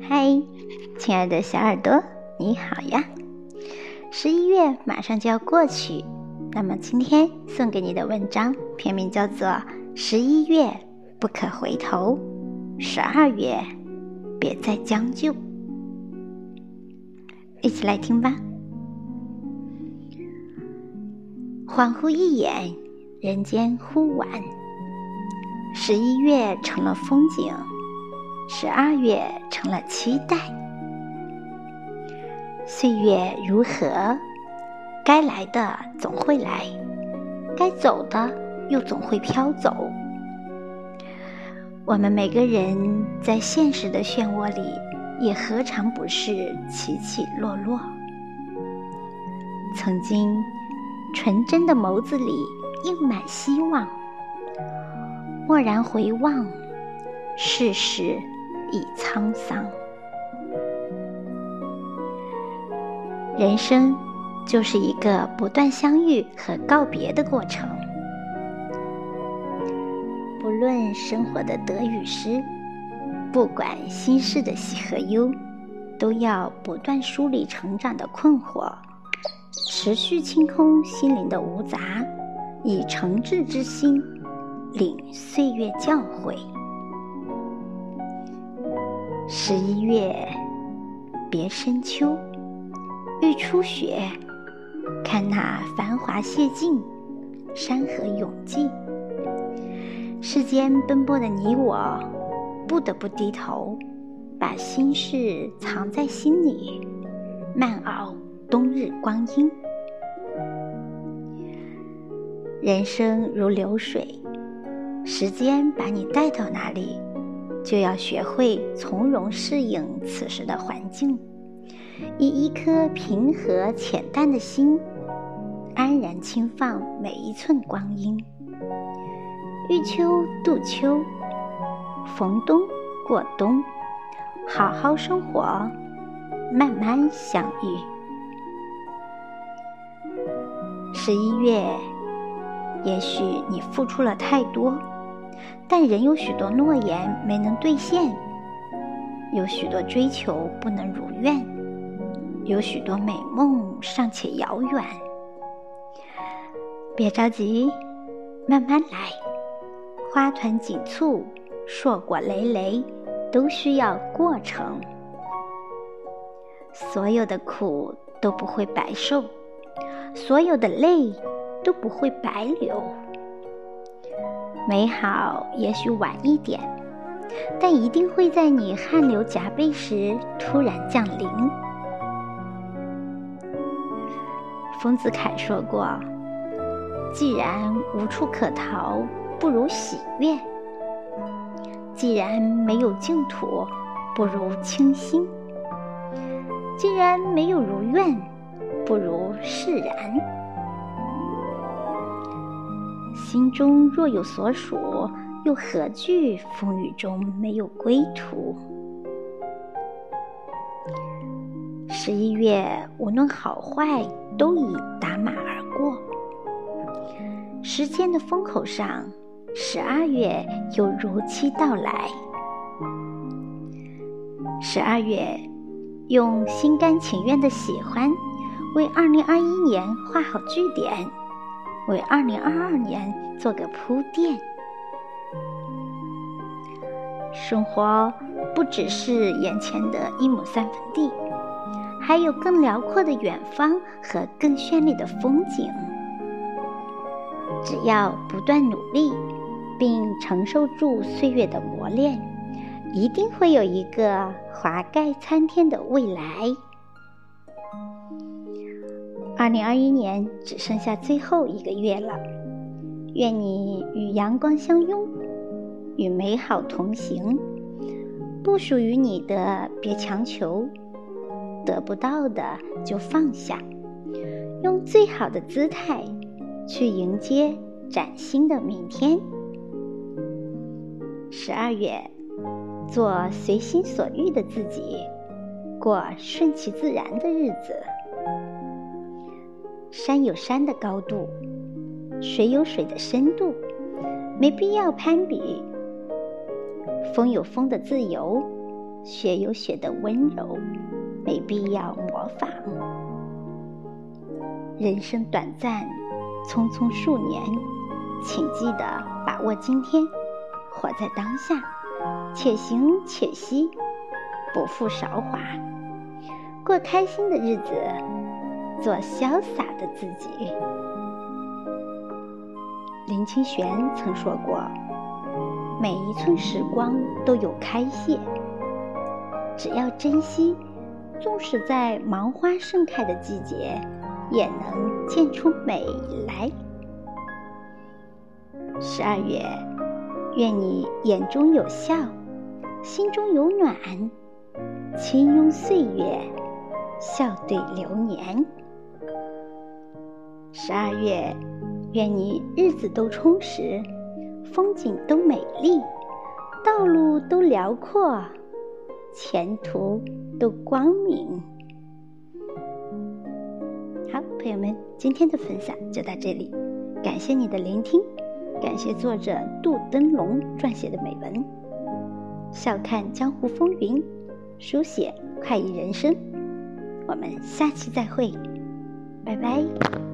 嗨，亲爱的小耳朵，你好呀！十一月马上就要过去，那么今天送给你的文章片名叫做《十一月不可回头，十二月别再将就》。一起来听吧。恍惚一眼，人间忽晚。十一月成了风景，十二月成了期待。岁月如何？该来的总会来，该走的又总会飘走。我们每个人在现实的漩涡里。也何尝不是起起落落？曾经纯真的眸子里映满希望，蓦然回望，世事已沧桑。人生就是一个不断相遇和告别的过程，不论生活的得与失。不管心事的喜和忧，都要不断梳理成长的困惑，持续清空心灵的无杂，以诚挚之心领岁月教诲。十一月，别深秋，欲初雪，看那繁华谢尽，山河永寂，世间奔波的你我。不得不低头，把心事藏在心里，慢熬冬日光阴。人生如流水，时间把你带到哪里，就要学会从容适应此时的环境，以一颗平和浅淡的心，安然轻放每一寸光阴。遇秋度秋。逢冬过冬，好好生活，慢慢相遇。十一月，也许你付出了太多，但仍有许多诺言没能兑现，有许多追求不能如愿，有许多美梦尚且遥远。别着急，慢慢来，花团锦簇。硕果累累，都需要过程。所有的苦都不会白受，所有的泪都不会白流。美好也许晚一点，但一定会在你汗流浃背时突然降临。丰子恺说过：“既然无处可逃，不如喜悦。”既然没有净土，不如清心；既然没有如愿，不如释然。心中若有所属，又何惧风雨中没有归途？十一月，无论好坏，都已打马而过。时间的风口上。十二月又如期到来。十二月，用心甘情愿的喜欢，为二零二一年画好句点，为二零二二年做个铺垫。生活不只是眼前的一亩三分地，还有更辽阔的远方和更绚丽的风景。只要不断努力。并承受住岁月的磨练，一定会有一个华盖参天的未来。二零二一年只剩下最后一个月了，愿你与阳光相拥，与美好同行。不属于你的别强求，得不到的就放下，用最好的姿态去迎接崭新的明天。十二月，做随心所欲的自己，过顺其自然的日子。山有山的高度，水有水的深度，没必要攀比。风有风的自由，雪有雪的温柔，没必要模仿。人生短暂，匆匆数年，请记得把握今天，活在当下，且行且惜，不负韶华，过开心的日子，做潇洒的自己。林清玄曾说过：“每一寸时光都有开谢，只要珍惜，纵使在芒花盛开的季节。”也能见出美来。十二月，愿你眼中有笑，心中有暖，轻拥岁月，笑对流年。十二月，愿你日子都充实，风景都美丽，道路都辽阔，前途都光明。好，朋友们，今天的分享就到这里，感谢你的聆听，感谢作者杜登龙撰写的美文，笑看江湖风云，书写快意人生，我们下期再会，拜拜。